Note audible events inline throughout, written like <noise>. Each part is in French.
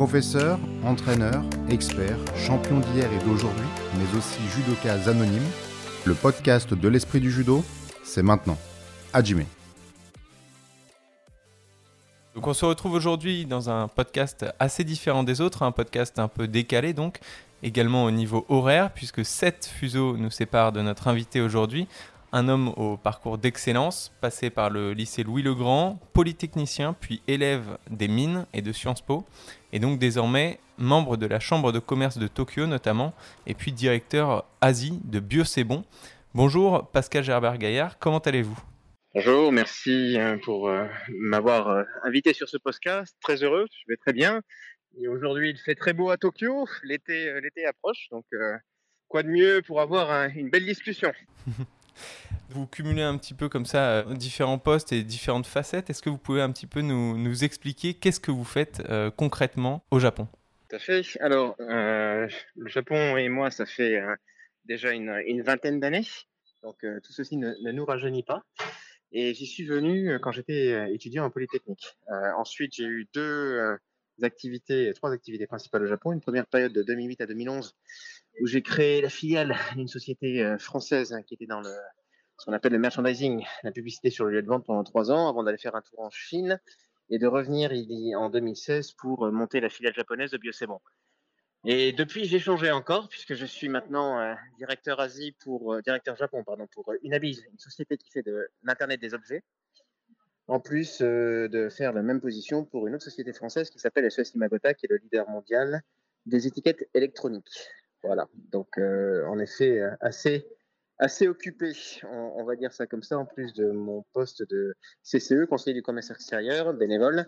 Professeur, entraîneur, expert, champion d'hier et d'aujourd'hui, mais aussi judokas anonyme, le podcast de l'esprit du judo, c'est maintenant. Hajime. Donc on se retrouve aujourd'hui dans un podcast assez différent des autres, un podcast un peu décalé donc, également au niveau horaire, puisque sept fuseaux nous séparent de notre invité aujourd'hui, un homme au parcours d'excellence, passé par le lycée Louis-le-Grand, polytechnicien, puis élève des mines et de Sciences Po, et donc désormais membre de la Chambre de commerce de Tokyo notamment, et puis directeur Asie de Biocébon. Bonjour Pascal Gerbert-Gaillard, comment allez-vous? Bonjour, merci euh, pour euh, m'avoir euh, invité sur ce podcast. Très heureux, je vais très bien. Et aujourd'hui, il fait très beau à Tokyo. L'été, l'été approche, donc quoi de mieux pour avoir une belle discussion? <laughs> Vous cumulez un petit peu comme ça différents postes et différentes facettes. Est-ce que vous pouvez un petit peu nous, expliquer qu'est-ce que vous faites concrètement au Japon? Tout à fait. Alors, le Japon et moi, ça fait déjà une, vingtaine d'années. Donc, tout ceci ne, ne nous rajeunit pas. Et j'y suis venu quand j'étais étudiant en Polytechnique. Euh, ensuite, j'ai eu deux activités, trois activités principales au Japon. Une première période de 2008 à 2011 où j'ai créé la filiale d'une société française hein, qui était dans le, ce qu'on appelle le merchandising, la publicité sur le lieu de vente pendant trois ans avant d'aller faire un tour en Chine et de revenir en 2016 pour monter la filiale japonaise de Biocébon. Et depuis, j'ai changé encore puisque je suis maintenant euh, directeur Asie pour euh, directeur Japon pardon pour euh, Unabiz, une société qui fait de l'internet des objets. En plus de faire la même position pour une autre société française qui s'appelle SES Imagota, qui est le leader mondial des étiquettes électroniques. Voilà. Donc, en effet, assez assez occupé, on, va dire ça comme ça, en plus de mon poste de CCE, conseiller du commerce extérieur, bénévole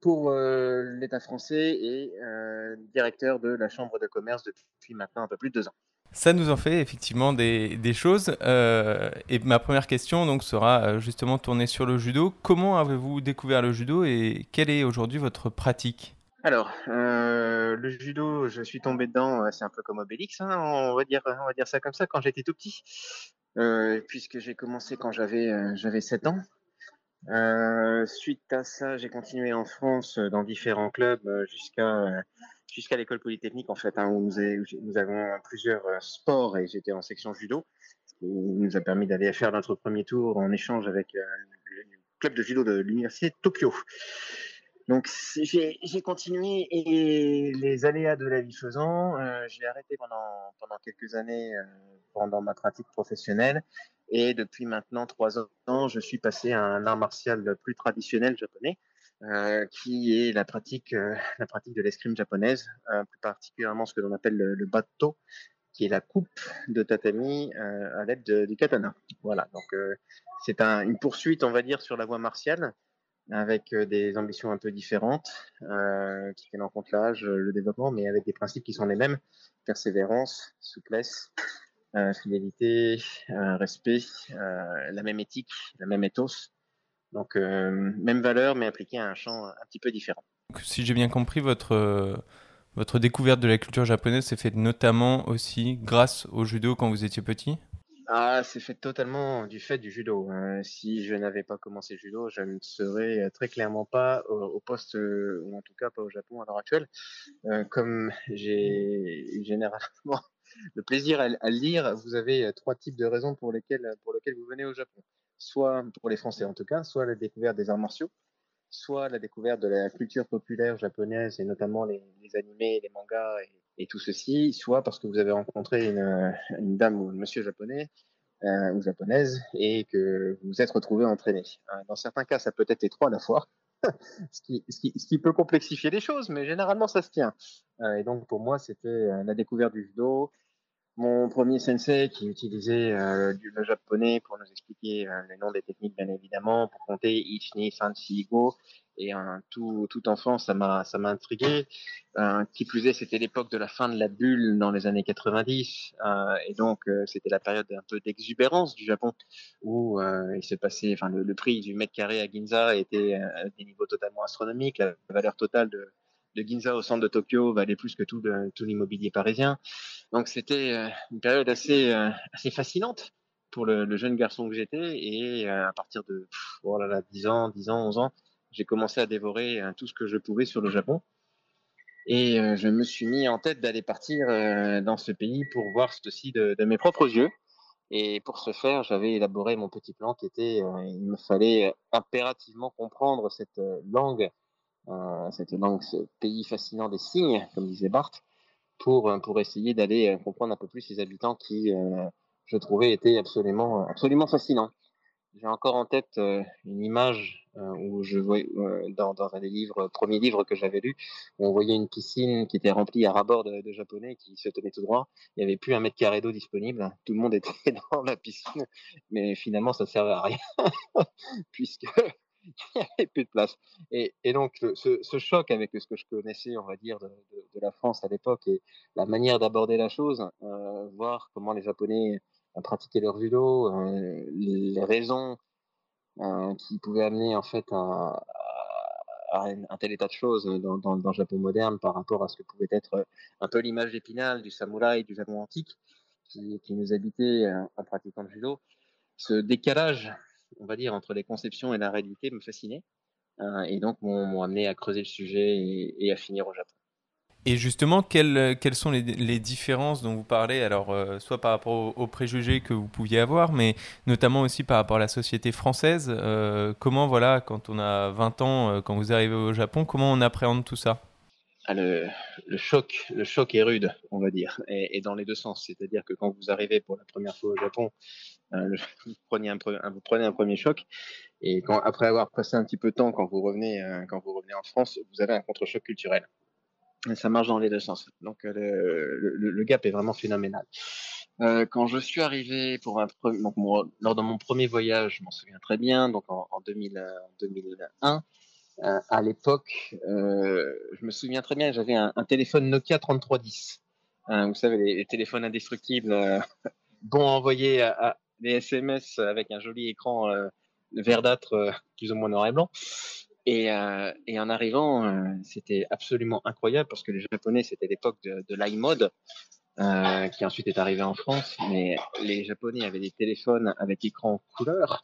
pour euh, l'État français et euh, directeur de la Chambre de commerce depuis maintenant un peu plus de deux ans. Ça nous en fait effectivement des, choses. Euh, et ma première question donc sera justement tournée sur le judo. Comment avez-vous découvert le judo et quelle est aujourd'hui votre pratique? Alors, le judo, je suis tombé dedans, c'est un peu comme Obélix, hein, on, va dire, ça comme ça, quand j'étais tout petit, puisque j'ai commencé quand j'avais j'avais 7 ans. Euh, suite à ça, j'ai continué en France euh, dans différents clubs euh, jusqu'à jusqu'à l'école polytechnique en fait, hein, où, nous, nous, avons plusieurs sports et j'étais en section judo, ce qui nous a permis d'aller faire notre premier tour en échange avec le club de judo de l'université de Tokyo. Donc j'ai continué et les aléas de la vie faisant, euh, j'ai arrêté pendant, pendant quelques années euh, pendant ma pratique professionnelle. Et depuis maintenant trois ans, je suis passé à un art martial plus traditionnel japonais, euh, qui est la pratique, euh, <laughs> la pratique de l'escrime japonaise, euh, plus particulièrement ce que l'on appelle le, le bato, qui est la coupe de tatami à l'aide du katana. Voilà, donc c'est un, une poursuite, on va dire, sur la voie martiale avec des ambitions un peu différentes, qui tiennent en compte l'âge, le développement, mais avec des principes qui sont les mêmes persévérance, souplesse, fidélité, respect, la même éthique, la même ethos. Donc, même valeur, mais appliquée à un champ un petit peu différent. si j'ai bien compris, votre, votre découverte de la culture japonaise s'est faite notamment aussi grâce au judo quand vous étiez petit? Ah, c'est fait totalement du fait du judo. si je n'avais pas commencé le judo, je ne serais très clairement pas au, poste, ou en tout cas pas au Japon à l'heure actuelle. comme j'ai généralement <laughs> le plaisir à, lire, vous avez trois types de raisons pour lesquelles, pour lesquelles vous venez au Japon. Soit pour les Français en tout cas, soit la découverte des arts martiaux, soit la découverte de la culture populaire japonaise et notamment les, animés, les mangas et, tout ceci, soit parce que vous avez rencontré une, une dame ou un monsieur japonais euh, ou japonaise et que vous vous êtes retrouvé entraîné. Dans certains cas, ça peut être les trois à la fois. <laughs> ce, qui, ce, qui, ce, qui, peut complexifier les choses, mais généralement ça se tient. Euh, et donc pour moi, c'était euh, la découverte du judo, mon premier sensei qui utilisait euh, le japonais pour nous expliquer euh, les noms des techniques, bien évidemment, pour compter Ichni, Sanchi, Go. Et un tout, tout enfant, ça m'a, ça m'a intrigué. Euh, qui plus est, c'était l'époque de la fin de la bulle dans les années 90. Euh, et donc, euh, c'était la période un peu d'exubérance du Japon où il s'est passé, enfin, le, le, prix du mètre carré à Ginza était à des niveaux totalement astronomiques. La valeur totale de, de Ginza au centre de Tokyo valait plus que tout, tout l'immobilier parisien. Donc c'était euh, une période assez, euh, assez fascinante pour le, le jeune garçon que j'étais. Et euh, à partir de oh là là, 10 ans, 10 ans, 11 ans, j'ai commencé à dévorer tout ce que je pouvais sur le Japon. Et je me suis mis en tête d'aller partir dans ce pays pour voir ceci de, de, mes propres yeux. Et pour ce faire, j'avais élaboré mon petit plan qui était, il me fallait impérativement comprendre cette langue, cette langue, ce pays fascinant des signes, comme disait Barthes, pour, pour essayer d'aller comprendre un peu plus ces habitants qui, je trouvais, étaient absolument, absolument fascinants. J'ai encore en tête euh, une image euh, où je voyais euh, dans, dans, un des livres, premier livre que j'avais lu, où on voyait une piscine qui était remplie à rabord de, de japonais qui se tenaient tout droit. Il n'y avait plus un mètre carré d'eau disponible. Tout le monde était <laughs> dans la piscine, mais finalement ça servait à rien <laughs> puisque <laughs> il n'y avait plus de place. Et, donc ce, choc avec ce que je connaissais, on va dire, de, la France à l'époque et la manière d'aborder la chose, euh, voir comment les Japonais à pratiquer leur judo, euh, les raisons euh, qui pouvaient amener en fait à, un, tel état de choses dans, le Japon moderne par rapport à ce que pouvait être un peu l'image d'épinal du samouraï du Japon antique qui, qui nous habitait euh, en pratiquant le judo. Ce décalage, on va dire, entre les conceptions et la réalité me fascinait euh, et donc m'ont amené à creuser le sujet et, et à finir au Japon. Et justement, quelles, quelles sont les, les, différences dont vous parlez, alors euh, soit par rapport aux, préjugés que vous pouviez avoir, mais notamment aussi par rapport à la société française euh, Comment, voilà, quand on a 20 ans, euh, quand vous arrivez au Japon, comment on appréhende tout ça? Ah, le, le, choc, le choc est rude, on va dire, et, et dans les deux sens. C'est-à-dire que quand vous arrivez pour la première fois au Japon, le, vous, prenez un, vous prenez un premier choc, et après avoir passé un petit peu de temps, quand vous revenez, quand vous revenez en France, vous avez un contre-choc culturel ça marche dans les deux sens. Donc euh, le, le, gap est vraiment phénoménal. Euh, quand je suis arrivé pour un donc lors de mon premier voyage, je m'en souviens très bien, donc en, en 2000, 2001, euh, à l'époque, euh, je me souviens très bien, j'avais un, téléphone Nokia 3310. Hein, vous savez, les, téléphones indestructibles, euh, <laughs> bons à envoyer à, des SMS avec un joli écran verdâtre, plus ou moins noir et blanc. Et, euh, en arrivant, euh, c'était absolument incroyable parce que les Japonais, c'était l'époque de, de l'iMode, euh, qui ensuite est arrivé en France. Mais les Japonais avaient des téléphones avec écran couleur.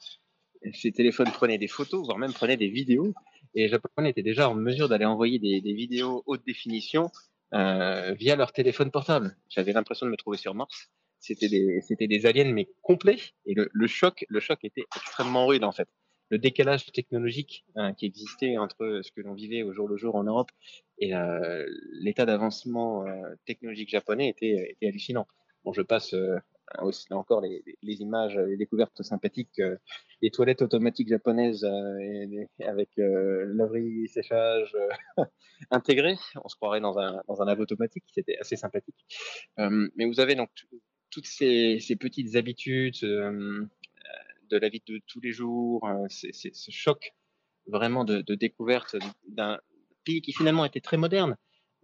Ces téléphones prenaient des photos, voire même prenaient des vidéos. Et les Japonais étaient déjà en mesure d'aller envoyer des, vidéos haute définition euh, via leur téléphone portable. J'avais l'impression de me trouver sur Mars. C'était des, c'était des aliens mais complets. Et le, le choc, le choc était extrêmement rude en fait le décalage technologique hein, qui existait entre ce que l'on vivait au jour le jour en Europe et euh, l'état d'avancement euh, technologique japonais était, était hallucinant. Bon, je passe euh, aussi là encore les, les, images, les découvertes sympathiques, euh, les toilettes automatiques japonaises euh, et, et avec laverie, séchage <laughs> intégré. On se croirait dans un, dans un lave automatique, c'était assez sympathique. mais vous avez donc toutes ces, petites habitudes, de la vie de tous les jours, euh, ce choc vraiment de, découverte d'un pays qui finalement était très moderne,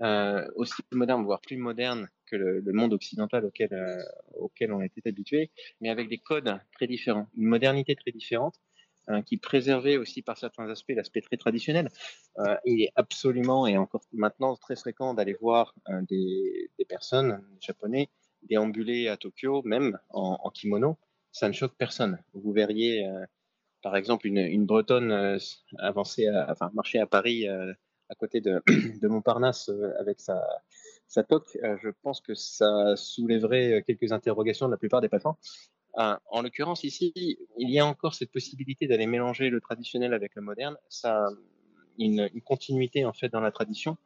euh, aussi moderne, voire plus moderne que le, monde occidental auquel, euh, on était habitué, mais avec des codes très différents, une modernité très différente, euh, qui préservait aussi par certains aspects l'aspect très traditionnel. Euh, il est absolument, et encore maintenant très fréquent, d'aller voir euh, des, des, personnes, des japonais, déambuler à Tokyo, même en, kimono, ça ne choque personne. Vous verriez, euh, par exemple, une, Bretonne euh, avancer, à, enfin, marcher à Paris euh, à côté de, <clears throat> Montparnasse avec sa, toque. Je pense que ça soulèverait quelques interrogations de la plupart des passants. en l'occurrence, ici, il y a encore cette possibilité d'aller mélanger le traditionnel avec le moderne. Ça, une, une continuité en fait dans la tradition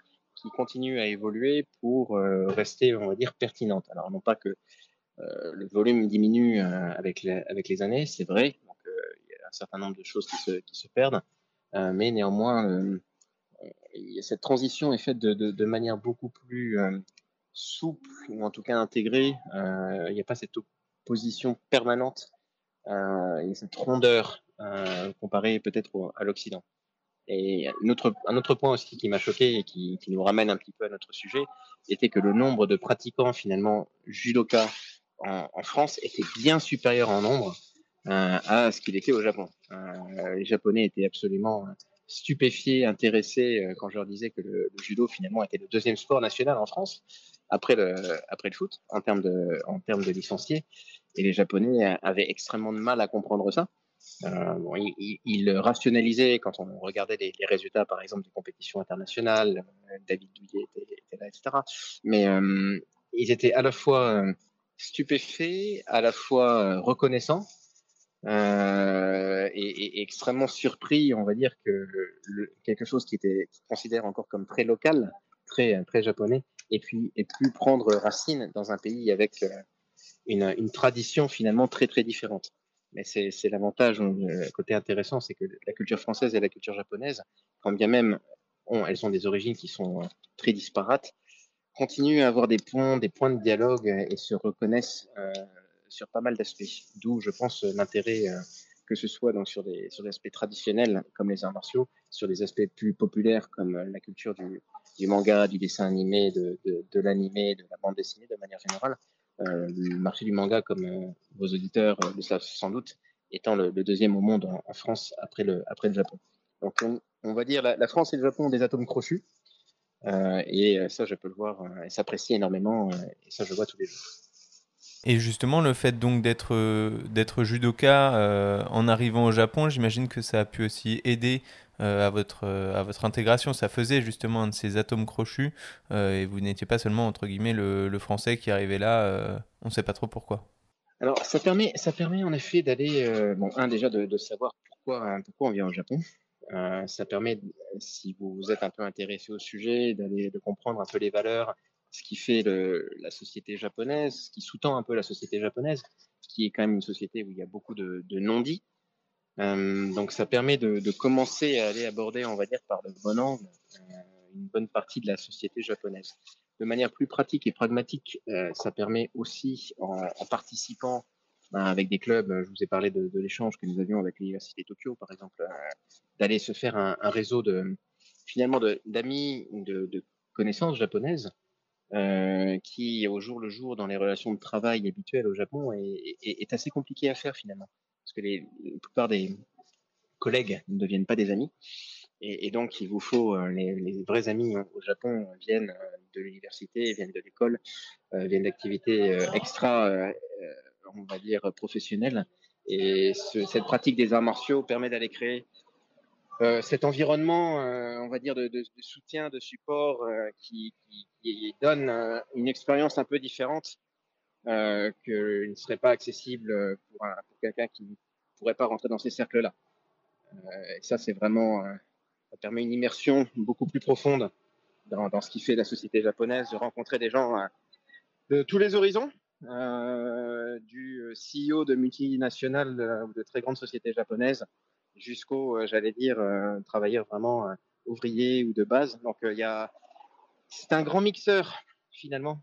qui continue à évoluer pour rester, on va dire, pertinente. Alors non pas que euh, le volume diminue euh, avec, les, années, c'est vrai. Euh, il y a un certain nombre de choses qui se, perdent, mais néanmoins, cette transition est faite de, de manière beaucoup plus souple ou en tout cas intégrée. il n'y a pas cette opposition permanente et cette rondeur comparée peut-être à l'Occident. Et un autre, point aussi qui m'a choqué et qui, nous ramène un petit peu à notre sujet était que le nombre de pratiquants finalement judoka en, en, France était bien supérieur en nombre euh, à ce qu'il était au Japon. Euh, les Japonais étaient absolument stupéfiés, intéressés euh, quand je leur disais que le, judo finalement était le deuxième sport national en France après le, foot en termes de licenciés. Et les Japonais avaient extrêmement de mal à comprendre ça. Bon, il, rationalisait quand on regardait les, résultats, par exemple, des compétitions internationales. David Douillet était, là, etc. Mais ils étaient à la fois stupéfaits, à la fois reconnaissants euh, et, extrêmement surpris, on va dire que quelque chose qui était considéré encore comme très local, très très japonais, et puis et pu prendre racine dans un pays avec euh, une, une tradition finalement très très différente. Mais c'est l'avantage, le côté intéressant, c'est que la culture française et la culture japonaise, quand bien même elles ont des origines qui sont euh, très disparates, continuent à avoir des points, des points de dialogue et se reconnaissent euh, sur pas mal d'aspects. D'où, je pense, l'intérêt euh, que ce soit donc sur des aspects traditionnels comme les arts martiaux, sur des aspects plus populaires comme la culture du, du manga, du dessin animé, de, de, de l'animé, de la bande dessinée de manière générale. Euh, le marché du manga, comme euh, vos auditeurs le savent sans doute, étant le, deuxième au monde en, France après le après le Japon. Donc on, va dire la, la, France et le Japon ont des atomes crochus. et ça, je peux le voir et s'apprécier énormément. et ça, je le vois tous les jours. Et justement, le fait donc d'être euh, d'être judoka euh, en arrivant au Japon, j'imagine que ça a pu aussi aider euh, à votre à votre intégration. Ça faisait justement un de ces atomes crochus et vous n'étiez pas seulement entre guillemets le, le français qui arrivait là. on ne sait pas trop pourquoi. Alors ça permet ça permet en effet d'aller bon un déjà de, de savoir pourquoi pourquoi on vient au Japon. ça permet, si vous êtes un peu intéressé au sujet, d'aller de comprendre un peu les valeurs, ce qui fait la société japonaise, ce qui sous-tend un peu la société japonaise, qui est quand même une société où il y a beaucoup de, de non-dits. Euh, donc ça permet de, de, commencer à aller aborder, on va dire, par le bon angle, euh, une bonne partie de la société japonaise. De manière plus pratique et pragmatique, euh, ça permet aussi, en, participant ben, avec des clubs, je vous ai parlé de, de l'échange que nous avions avec l'Université Tokyo, par exemple, d'aller se faire un, réseau de finalement d'amis, de, de connaissances japonaises qui, au jour le jour, dans les relations de travail habituelles au Japon, est assez compliqué à faire finalement. Parce que la plupart des collègues ne deviennent pas des amis. Et, donc, il vous faut euh, les, vrais amis au Japon viennent euh, de l'université, viennent de l'école, euh, viennent d'activités extra, on va dire, professionnelles. Et ce, cette pratique des arts martiaux permet d'aller créer cet environnement, on va dire, de, soutien, de support qui, donne une expérience un peu différente euh, que ne serait pas accessible pour, un, pour quelqu'un qui ne pourrait pas rentrer dans ces cercles-là. et ça, c'est vraiment, ça permet une immersion beaucoup plus profonde dans, dans, ce qui fait la société japonaise, de rencontrer des gens de tous les horizons, euh, du CEO de multinationales ou de très grandes sociétés japonaises jusqu'au, euh, j'allais dire, euh, travailleurs vraiment euh, ouvriers ou de base. Donc, il y a, c'est un grand mixeur finalement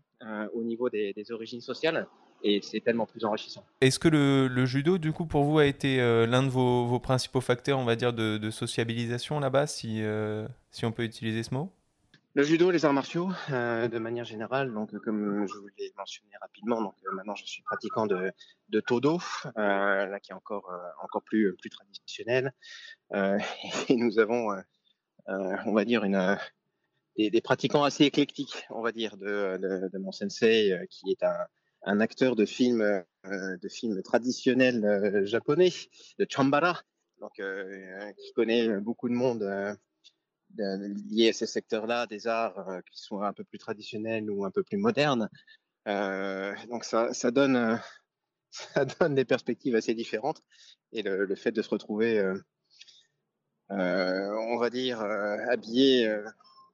au niveau des, des origines sociales et c'est tellement plus enrichissant. Est-ce que le, le, judo, du coup, pour vous, a été euh, l'un de vos, vos, principaux facteurs, on va dire, de, de sociabilisation là-bas, si, euh, si on peut utiliser ce mot? Le judo, les arts martiaux, euh, de manière générale, donc comme je vous l'ai mentionné rapidement, donc maintenant je suis pratiquant de, de Todo, là qui est encore encore plus plus traditionnel, <laughs> et nous avons, on va dire une des, pratiquants assez éclectiques, on va dire, de, de, mon sensei, qui est un, un acteur de film, euh, de film traditionnel euh, japonais, de Chambara, donc euh, qui connaît beaucoup de monde lié à ces secteurs-là, des arts qui sont un peu plus traditionnels ou un peu plus modernes. donc ça, ça donne <laughs> ça donne des perspectives assez différentes et le, le fait de se retrouver, euh, on va dire, euh, habillé euh,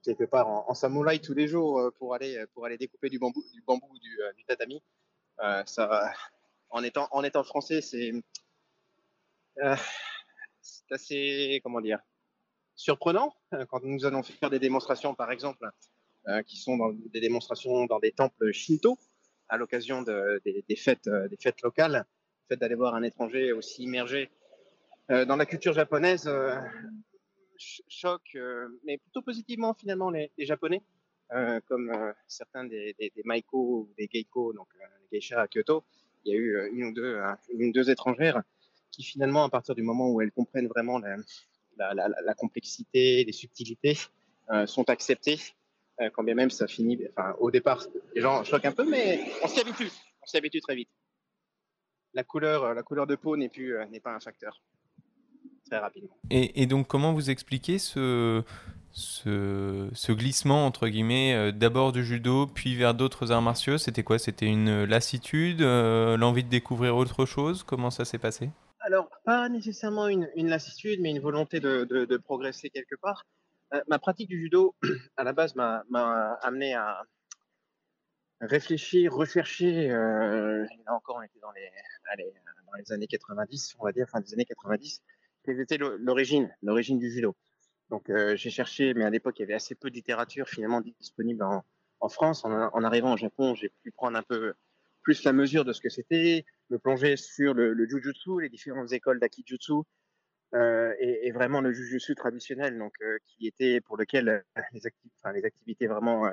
quelque part en, samouraï tous les jours pour aller pour aller découper du bambou du bambou du, du tatami, euh, ça, en étant en étant français, c'est euh, assez comment dire surprenant euh, quand nous allons faire des démonstrations, par exemple, euh, qui sont dans des démonstrations dans des temples shinto à l'occasion de, des, des, fêtes des fêtes locales. Le fait d'aller voir un étranger aussi immergé dans la culture japonaise choque, mais plutôt positivement finalement les, Japonais. Euh, comme euh, certains des, des, Maiko ou des Geiko, donc euh, les geishas à Kyoto, il y a eu une ou deux, une deux étrangères qui finalement, à partir du moment où elles comprennent vraiment la, la complexité, les subtilités, sont acceptées, quand bien même ça finit, enfin au départ, les gens choquent un peu, mais on s'y habitue, on s'y habitue très vite. La couleur, la couleur de peau n'est plus, n'est pas un facteur. Très rapidement. Et, donc, comment vous expliquez ce, ce, glissement, entre guillemets, d'abord du judo, puis vers d'autres arts martiaux? C'était quoi? C'était une lassitude, l'envie de découvrir autre chose? Comment ça s'est passé? Alors, pas nécessairement une, lassitude, mais une volonté de, de progresser quelque part. ma pratique du judo, <clears throat> à la base, m'a amené à, réfléchir, rechercher. Euh, là encore, on était dans les, allez, dans les années 90, on va dire, fin des années 90. Quelle était l'origine, l'origine du judo Donc, euh, j'ai cherché, mais à l'époque, il y avait assez peu de littérature finalement disponible en, France. En, arrivant au Japon, j'ai pu prendre un peu plus la mesure de ce que c'était, me plonger sur le, jujutsu, les différentes écoles d'akijutsu, euh, et, vraiment le jujutsu traditionnel, donc euh, qui était pour lequel les, activités vraiment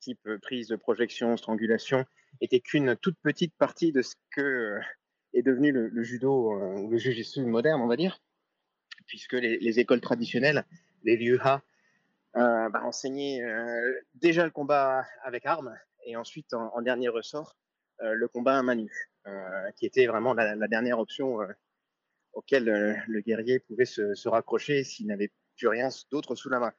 type prise de projection, strangulation, était qu'une toute petite partie de ce que est devenu le, judo ou le jiu-jitsu moderne, on va dire, puisque les, écoles traditionnelles, les Ryuha, euh, bah, enseignaient déjà le combat avec armes et ensuite, en, dernier ressort, le combat à main nue, qui était vraiment la, dernière option auquel le guerrier pouvait se, raccrocher s'il n'avait plus rien d'autre sous la main.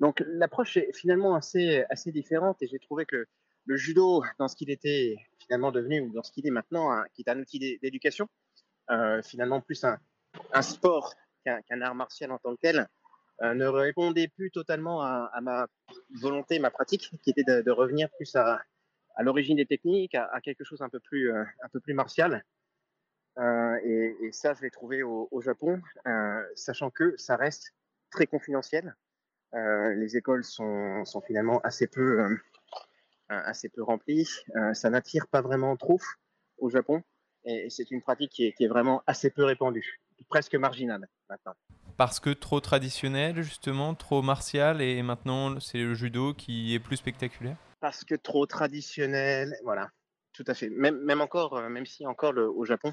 Donc l'approche est finalement assez, assez différente et j'ai trouvé que le judo, dans ce qu'il était finalement devenu ou dans ce qu'il est maintenant, qui est un outil d'éducation, euh, finalement plus un sport qu'un art martial en tant que tel, euh, ne répondait plus totalement à, ma volonté, ma pratique, qui était de, revenir plus à, l'origine des techniques, à, quelque chose un peu plus, euh, un peu plus martial. Euh, et, ça, je l'ai trouvé au, Japon, sachant que ça reste très confidentiel. Les écoles sont, finalement assez peu, assez peu remplies. Ça n'attire pas vraiment trop au Japon. Et, c'est une pratique qui est, vraiment assez peu répandue, presque marginale maintenant. Parce que trop traditionnel, justement, trop martial, et maintenant c'est le judo qui est plus spectaculaire? Parce que trop traditionnel, voilà, tout à fait. Même, même encore, même si encore le, au Japon,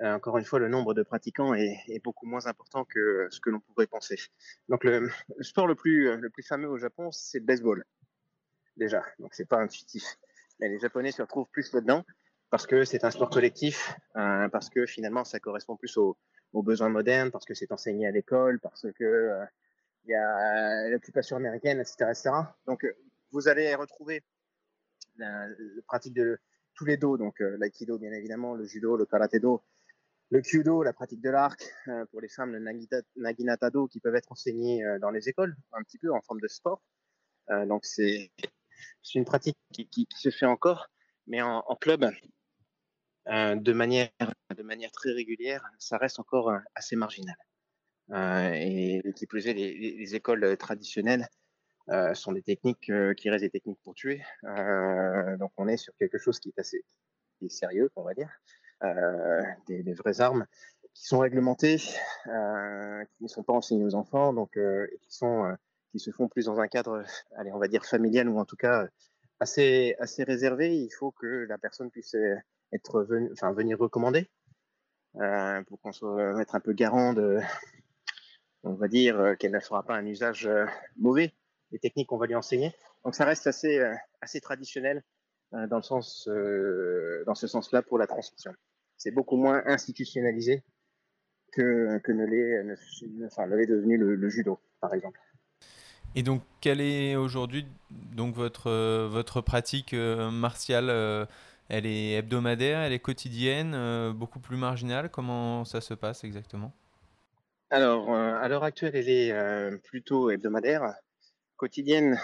euh, encore une fois, le nombre de pratiquants est, est beaucoup moins important que ce que l'on pourrait penser. Donc, le, le, sport le plus, le plus fameux au Japon, c'est le baseball. Déjà, donc c'est pas intuitif. Mais les Japonais se retrouvent plus là-dedans parce que c'est un sport collectif, euh, parce que finalement ça correspond plus aux, aux besoins modernes, parce que c'est enseigné à l'école, parce que euh, il y a l'occupation américaine, etc., etc. Donc, vous allez retrouver la, pratique de tous les dos, donc euh, l'aïkido bien évidemment, le judo, le karaté do, le kyudo, la pratique de l'arc, euh, pour les femmes, le nagita, naginata do, qui peuvent être enseignés euh, dans les écoles, un petit peu en forme de sport. Euh, donc c'est une pratique qui, se fait encore, mais en, club, euh, de manière de manière très régulière, ça reste encore assez marginal. et qui plus est, les, les écoles traditionnelles sont des techniques qui restent des techniques pour tuer. donc on est sur quelque chose qui est assez qui est sérieux, on va dire. Des, vraies armes qui sont réglementées, qui ne sont pas enseignées aux enfants, donc et qui sont qui se font plus dans un cadre, allez, on va dire familial ou en tout cas assez assez réservé. Il faut que la personne puisse être venir recommander euh, pour qu'on soit être un peu garant de, on va dire qu'elle ne fera pas un usage mauvais des techniques qu'on va lui enseigner. Donc ça reste assez assez traditionnel dans le sens euh, dans ce sens-là pour la transmission c'est beaucoup moins institutionnalisé que, que ne l'est enfin, devenu le, judo, par exemple. Et donc, quelle est aujourd'hui votre, euh, votre pratique euh, martiale euh, Elle est hebdomadaire, elle est quotidienne, euh, beaucoup plus marginale Comment ça se passe exactement? Alors, euh, à l'heure actuelle, elle est euh, plutôt hebdomadaire. Quotidienne,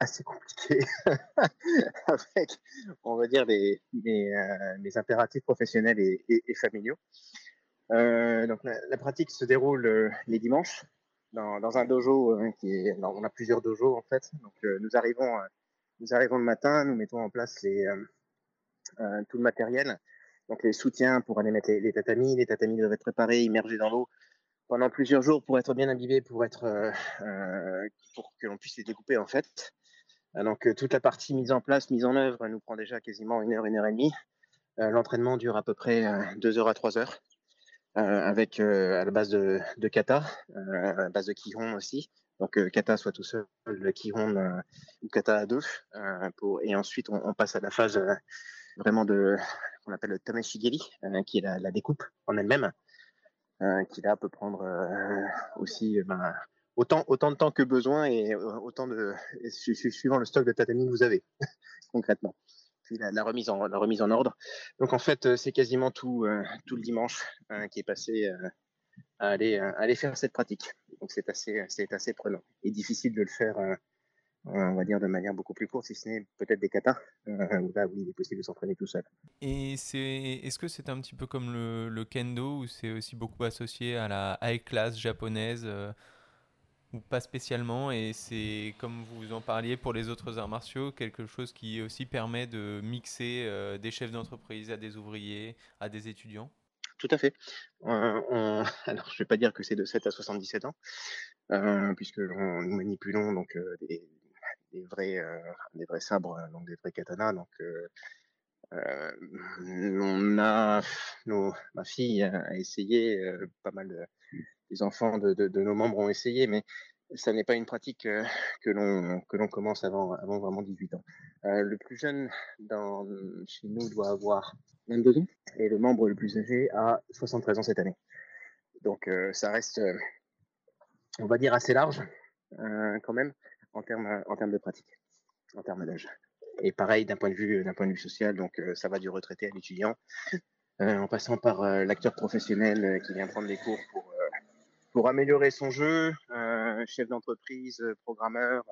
assez compliqué <laughs> avec, on va dire, euh, des impératifs professionnels et, familiaux. Donc la, pratique se déroule les dimanches dans, dans un dojo on a plusieurs dojos en fait. Donc nous arrivons, nous arrivons le matin, nous mettons en place les, tout le matériel, donc les soutiens pour aller mettre les, tatamis. Les tatamis doivent être préparés, immergés dans l'eau pendant plusieurs jours pour être bien imbibés, pour être, euh, pour que l'on puisse les découper en fait. Euh, donc euh, toute la partie mise en place, mise en œuvre nous prend déjà quasiment une heure, une heure et demie. Euh, l'entraînement dure à peu près deux heures à trois heures. Euh, avec euh, à la base de, kata, euh, à la base de kihon aussi. Donc kata soit tout seul, le kihon ou kata à deux. et ensuite on, passe à la phase vraiment de qu'on appelle le tameshigeri, qui est la, découpe en elle-même. qui là peut prendre aussi ben, autant, autant de temps que besoin et autant de suivant le stock de tatami que vous avez <laughs> concrètement. Puis la, remise en la remise en ordre. Donc en fait c'est quasiment tout tout le dimanche qui est passé à aller aller faire cette pratique. Donc c'est assez c'est assez prenant et difficile de le faire on va dire de manière beaucoup plus courte, si ce n'est peut-être des katas, euh, <laughs> où là, oui, il est possible de s'entraîner tout seul. Et c'est, est-ce que c'est un petit peu comme le, kendo, ou c'est aussi beaucoup associé à la high class japonaise, euh, ou pas spécialement, et c'est, comme vous en parliez pour les autres arts martiaux, quelque chose qui aussi permet de mixer euh, des chefs d'entreprise à des ouvriers, à des étudiants? Tout à fait. <laughs> Alors, je ne vais pas dire que c'est de 7 à 77 ans, puisque nous manipulons donc des, des vrais, euh, des vrais sabres, euh, donc des vrais katanas. Donc, euh, on a, ma fille a essayé, pas mal de, les enfants de, de, nos membres ont essayé, mais ça n'est pas une pratique que l'on que l'on commence avant avant vraiment 18 ans. le plus jeune chez nous doit avoir 22 ans et le membre le plus âgé a 73 ans cette année. Donc ça reste, on va dire assez large quand même en termes en termes de pratique, en termes d'âge. Et pareil d'un point de vue d'un point de vue social, donc euh, ça va du retraité à l'étudiant, euh, en passant par euh, l'acteur professionnel qui vient prendre des cours pour pour améliorer son jeu, chef d'entreprise, programmeur.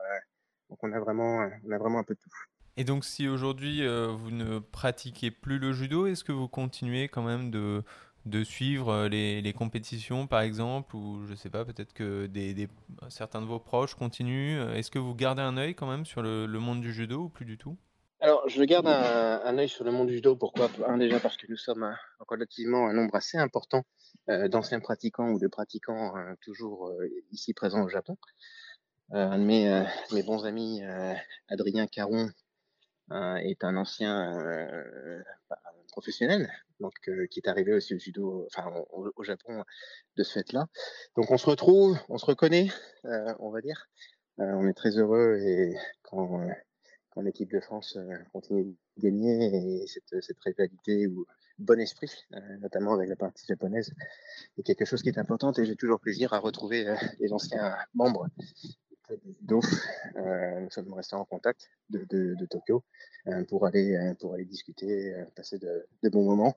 donc on a vraiment on a vraiment un peu de tout. Et donc si aujourd'hui vous ne pratiquez plus le judo, est-ce que vous continuez quand même de de suivre euh, les, compétitions, par exemple, ou je sais pas, peut-être que certains de vos proches continuent. Euh, est-ce que vous gardez un œil quand même sur le, monde du judo ou plus du tout? Alors, je garde un, un, œil sur le monde du judo. Pourquoi? Un, déjà parce que nous sommes un, relativement un nombre assez important euh, d'anciens pratiquants ou de pratiquants toujours ici présents au Japon. un de mes bons amis, Adrien Caron, est un ancien professionnel, donc euh, qui est arrivé aussi au judo, enfin au, Japon de ce fait-là. Donc on se retrouve, on se reconnaît, euh, on va dire. Euh, on est très heureux et quand, quand l'équipe de France continue de gagner et cette, cette rivalité ou bon esprit, notamment avec la partie japonaise, est quelque chose qui est important et j'ai toujours plaisir à retrouver les anciens membres euh, nous sommes restés en contact de, Tokyo euh, pour aller euh, pour aller discuter, passer de, bons moments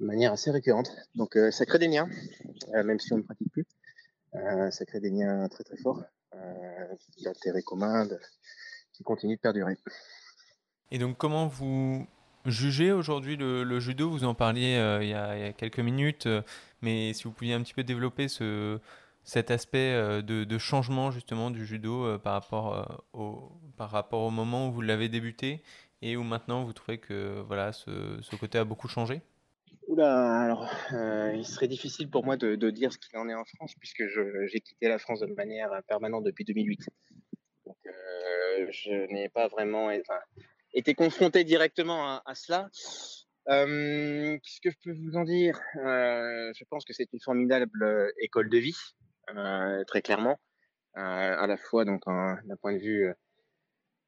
de manière assez récurrente. Donc, ça crée des liens, même si on ne pratique plus. ça crée des liens très très forts, d'intérêt commun, qui continuent de perdurer. Et donc, comment vous jugez aujourd'hui le, judo? Vous en parliez il, y a, quelques minutes, mais si vous pouviez un petit peu développer ce cet aspect euh, de, changement justement du judo euh, par, rapport, euh, au, par rapport au moment où vous l'avez débuté et où maintenant vous trouvez que voilà, ce, ce côté a beaucoup changé? Oula, alors il serait difficile pour moi de, dire ce qu'il en est en France puisque j'ai quitté la France de manière permanente depuis 2008. Donc je n'ai pas vraiment été confronté directement à, à cela. Qu'est-ce que je peux vous en dire? Je pense que c'est une formidable école de vie. Euh, très clairement, euh, à la fois donc d'un point de vue euh,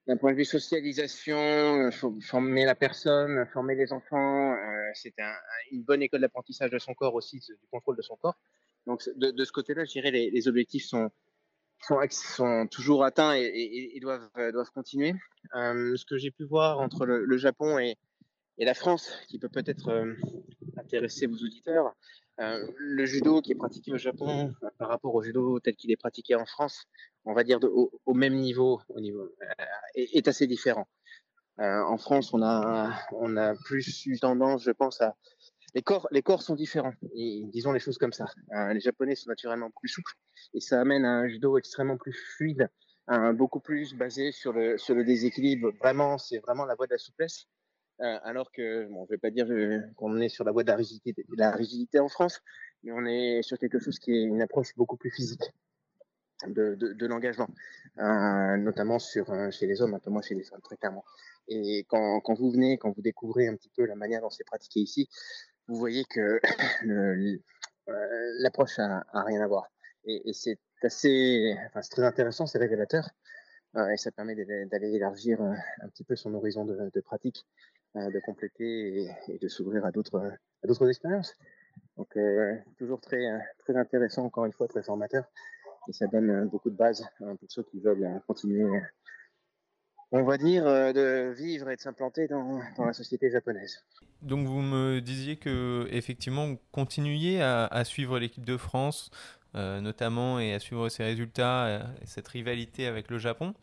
d'un point de vue socialisation, former la personne, former les enfants, c'est un, une bonne école d'apprentissage de son corps aussi, du contrôle de son corps. Donc de, ce côté-là, je dirais les, les objectifs sont, sont, toujours atteints et, et, doivent, doivent continuer. Ce que j'ai pu voir entre le, Japon et, et, la France, qui peut peut-être intéresser vos auditeurs, le judo qui est pratiqué au Japon euh, par rapport au judo tel qu'il est pratiqué en France, on va dire de, au, au, même niveau, au niveau euh, est, est, assez différent. Euh, en France, on a on a plus eu tendance, je pense, à les corps les corps sont différents. Et, disons les choses comme ça. Euh, les Japonais sont naturellement plus souples et ça amène à un judo extrêmement plus fluide, un, beaucoup plus basé sur le sur le déséquilibre. Vraiment, c'est vraiment la voie de la souplesse. Euh, alors que, bon, je vais pas dire euh, qu'on est sur la voie de la rigidité, de la rigidité en France, mais on est sur quelque chose qui est une approche beaucoup plus physique de, l'engagement, euh, notamment sur chez les hommes, un peu moins chez les femmes, très clairement. Et quand, vous venez, quand vous découvrez un petit peu la manière dont c'est pratiqué ici, vous voyez que <coughs> l'approche a, a, rien à voir. Et, c'est assez, enfin, c'est très intéressant, c'est révélateur. Et ça permet d'aller élargir un petit peu son horizon de, pratique de compléter et, de s'ouvrir à d'autres à d'autres expériences. Donc toujours très très intéressant encore une fois, très formateur et ça donne beaucoup de base hein, pour ceux qui veulent continuer on va dire, de vivre et de s'implanter dans, la société japonaise. Donc vous me disiez que effectivement vous continuiez à, suivre l'équipe de France, notamment, et à suivre ses résultats, et cette rivalité avec le Japon.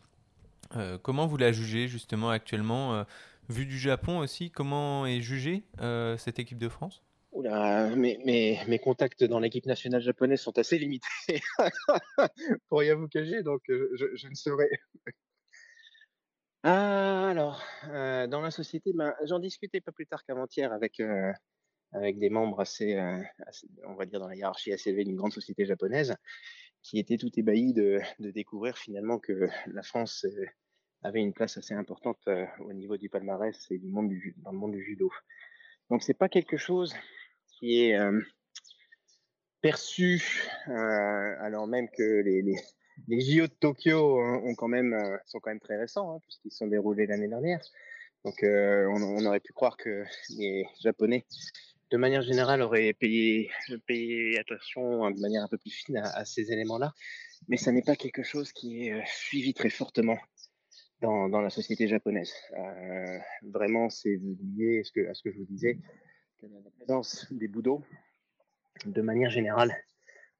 comment vous la jugez justement actuellement Vu du Japon aussi, comment est jugée euh, cette équipe de France? Oula, mes, contacts dans l'équipe nationale japonaise sont assez limités <laughs> pour y vous cacher, donc euh, je, ne saurais. Ah, alors, euh, dans la société, ben, j'en discutais pas plus tard qu'avant-hier avec, des membres assez, on va dire, dans la hiérarchie assez élevée d'une grande société japonaise, qui étaient tout ébahis de découvrir finalement que la France avait une place assez importante euh, au niveau du palmarès et du monde du, dans le monde du judo. Donc c'est pas quelque chose qui est euh, perçu euh, alors même que les, JO de Tokyo sont quand même très récents hein, puisqu'ils sont déroulés l'année dernière. Donc on, aurait pu croire que les Japonais de manière générale auraient payé, payé attention hein, de manière un peu plus fine à, à ces éléments-là, mais ça n'est pas quelque chose qui est suivi très fortement dans, la société japonaise. Euh, vraiment, c'est lié à ce, que, ce je vous disais, que la présence des Budo, de manière générale,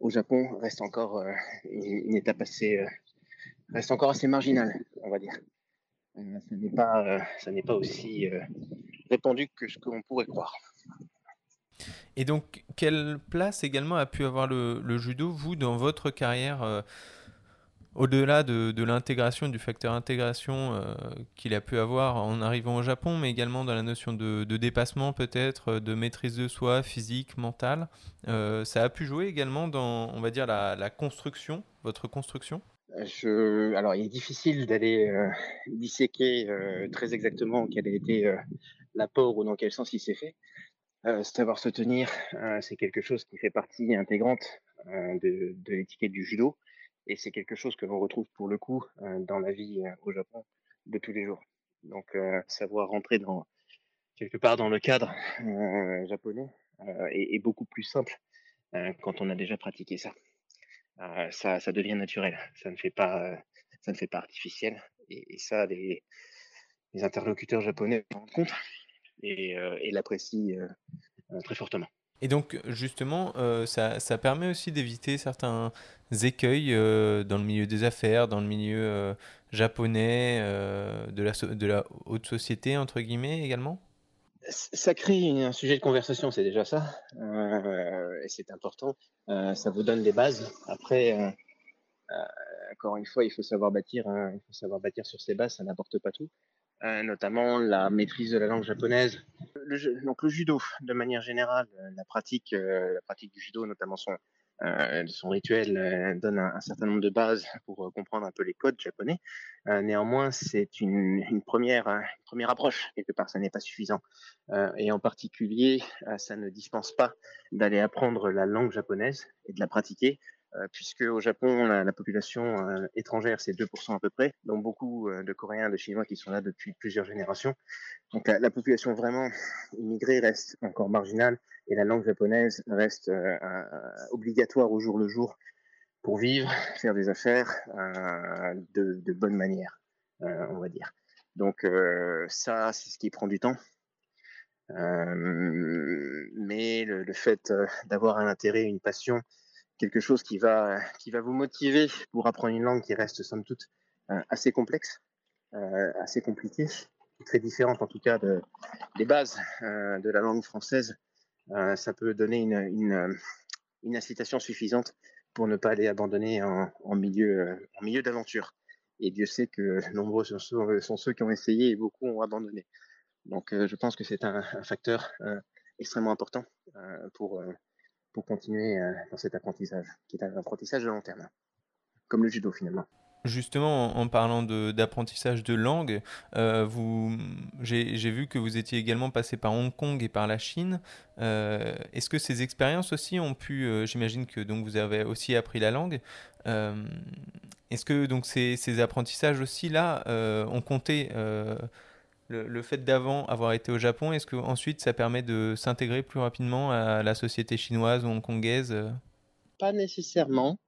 au Japon, reste encore euh, une, étape assez, euh, reste encore assez marginale, on va dire. Ça n'est pas, ça n'est pas aussi répandu que ce qu'on pourrait croire. Et donc, quelle place également a pu avoir le judo, vous, dans votre carrière au-delà de, l'intégration, du facteur intégration euh, qu'il a pu avoir en arrivant au Japon, mais également dans la notion de, dépassement peut-être, de maîtrise de soi, physique, mentale, euh, ça a pu jouer également dans, on va dire, la, construction, votre construction? Je, alors, il est difficile d'aller euh, disséquer très exactement quel a été l'apport ou dans quel sens il s'est fait. savoir se tenir, c'est quelque chose qui fait partie intégrante de, de l'étiquette du judo. Et c'est quelque chose que l'on retrouve pour le coup euh, dans la vie euh, au Japon de tous les jours. Donc euh, savoir rentrer dans quelque part dans le cadre japonais est, beaucoup plus simple quand on a déjà pratiqué ça. ça, devient naturel. Ça ne fait pas, ça ne fait pas artificiel. Et, ça, les, interlocuteurs japonais se rendent compte et l'apprécient très fortement. Et donc, justement, euh, ça, ça, permet aussi d'éviter certains écueils euh, dans le milieu des affaires, dans le milieu euh, japonais, de, la de la haute société, entre guillemets, également? Ça crée un sujet de conversation, c'est déjà ça. et c'est important. ça vous donne des bases. Après, encore une fois, il faut savoir bâtir, il faut savoir bâtir sur ces bases, ça n'apporte pas tout. Euh, notamment la maîtrise de la langue japonaise. Le, donc le judo, de manière générale, euh, la pratique, euh, la pratique du judo, notamment son, son rituel, donne un, certain nombre de bases pour comprendre un peu les codes japonais. néanmoins, c'est une, une, première, une première approche quelque part. Ça n'est pas suffisant. et en particulier, ça ne dispense pas d'aller apprendre la langue japonaise et de la pratiquer puisque au Japon, la, population euh, étrangère, c'est 2% à peu près, donc beaucoup euh, de Coréens, de Chinois qui sont là depuis plusieurs générations. Donc la, population vraiment immigrée reste encore marginale et la langue japonaise reste obligatoire au jour le jour pour vivre, <laughs> faire des affaires de, bonne manière, on va dire. Donc ça, c'est ce qui prend du temps. mais le fait d'avoir un intérêt, une passion, quelque chose qui va, qui va vous motiver pour apprendre une langue qui reste somme toute euh, assez complexe, euh, assez compliquée, très différente en tout cas de, des bases euh, de la langue française. ça peut donner une, une, incitation suffisante pour ne pas aller abandonner en, milieu, en milieu d'aventure. Et Dieu sait que nombreux sont ceux, sont ceux qui ont essayé et beaucoup ont abandonné. Donc je pense que c'est un, facteur extrêmement important pour pour continuer euh, dans cet apprentissage, qui est un apprentissage de long terme, comme le judo finalement. Justement, en, parlant d'apprentissage de, langue, euh, j'ai vu que vous étiez également passé par Hong Kong et par la Chine. Euh, est-ce que ces expériences aussi ont pu, j'imagine que donc vous avez aussi appris la langue. Est-ce que donc ces, apprentissages aussi là ont compté le, fait d'avant avoir été au Japon, est-ce que ensuite ça permet de s'intégrer plus rapidement à la société chinoise ou hongkongaise Pas nécessairement.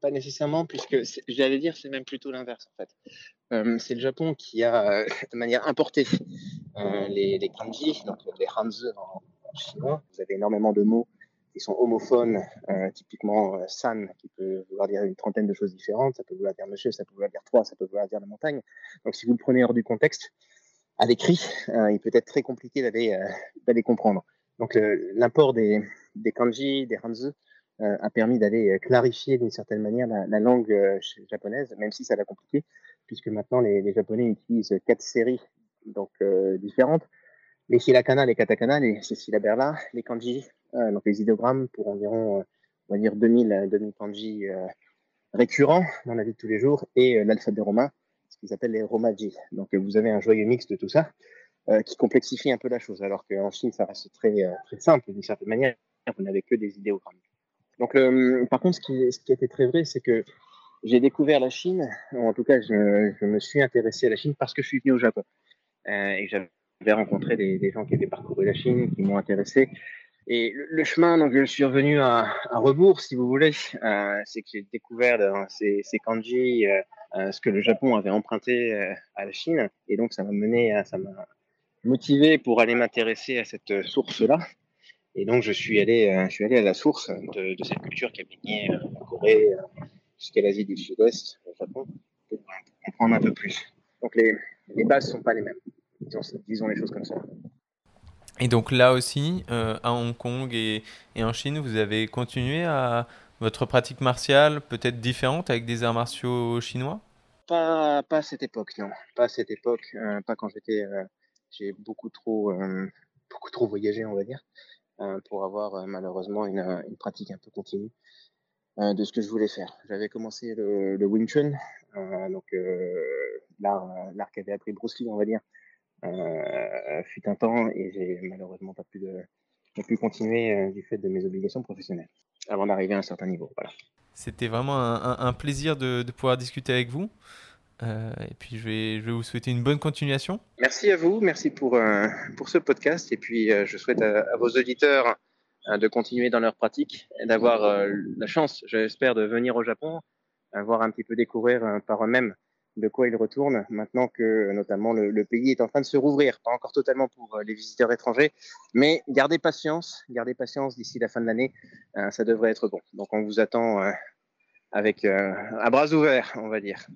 Pas nécessairement, puisque j'allais dire c'est même plutôt l'inverse en fait. c'est le Japon qui a de manière importé les, les kanji, donc les hanzi en, chinois. Vous avez énormément de mots qui sont homophones, typiquement san, qui peut vouloir dire une trentaine de choses différentes. Ça peut vouloir dire monsieur, ça peut vouloir dire trois, ça peut vouloir dire la montagne. Donc si vous le prenez hors du contexte, à l'écrit, il peut être très compliqué d'aller d'aller comprendre. Donc l'import des, des kanji, des hanzi, euh, a permis d'aller euh, clarifier d'une certaine manière la, langue euh, japonaise, même si ça l'a compliqué, puisque maintenant les, Japonais utilisent quatre séries donc différentes les hiragana, les katakana, les, ces syllabaires-là, les kanji, donc les idéogrammes pour environ, on va dire 2000, 2000 kanji récurrents dans la vie de tous les jours, et l'alphabet romain, qu'ils appellent les romaji. Donc vous avez un joyeux mix de tout ça qui complexifie un peu la chose, alors qu'en Chine ça reste très, très simple d'une certaine manière, vous n'avez que des idéogrammes. Donc, euh, par contre, ce qui, ce était très vrai, c'est que j'ai découvert la Chine, ou en tout cas, je, me suis intéressé à la Chine parce que je suis venu au Japon. Euh, et j'avais rencontré des, gens qui avaient parcouru la Chine, qui m'ont intéressé. Et le, chemin, donc je suis revenu à, à rebours, si vous voulez, euh, c'est que j'ai découvert ces, kanji euh, euh, ce que le Japon avait emprunté euh, à la Chine. Et donc, ça m'a mené, ça m'a motivé pour aller m'intéresser à cette source-là. Et donc, je suis allé, euh, je suis allé à la source de, cette culture qui a baigné euh, la Corée euh, jusqu'à l'Asie du Sud-Est, au Japon, pour comprendre un peu plus. Donc, les, les bases sont pas les mêmes. Disons, disons, les choses comme ça. Et donc là aussi, euh, à Hong Kong et, et, en Chine, vous avez continué à votre pratique martiale, peut-être différente avec des arts martiaux chinois? Pas, pas à cette époque, non. Pas à cette époque, euh, pas quand j'étais. Euh, j'ai beaucoup trop, beaucoup trop voyagé, on va dire. Euh, pour avoir euh, malheureusement une, euh, une, pratique un peu continue de ce que je voulais faire. J'avais commencé le, Wing Chun, donc l'art, l'art qu'avait appris Bruce Lee, on va dire, fut un temps et j'ai malheureusement pas pu, de, pas pu continuer du fait de mes obligations professionnelles avant d'arriver à un certain niveau. Voilà. C'était vraiment un, un, plaisir de, de, pouvoir discuter avec vous. Euh, et puis je vais, je vais vous souhaiter une bonne continuation. Merci à vous, merci pour, euh, pour ce podcast. Et puis euh, je souhaite à, à vos auditeurs de continuer dans leur pratique et d'avoir la chance, j'espère, de venir au Japon, voir un petit peu découvrir par eux-mêmes de quoi ils retournent maintenant que notamment le, pays est en train de se rouvrir, pas encore totalement pour les visiteurs étrangers, mais gardez patience, gardez patience d'ici la fin de l'année, ça devrait être bon. Donc on vous attend avec à bras ouverts, on va dire.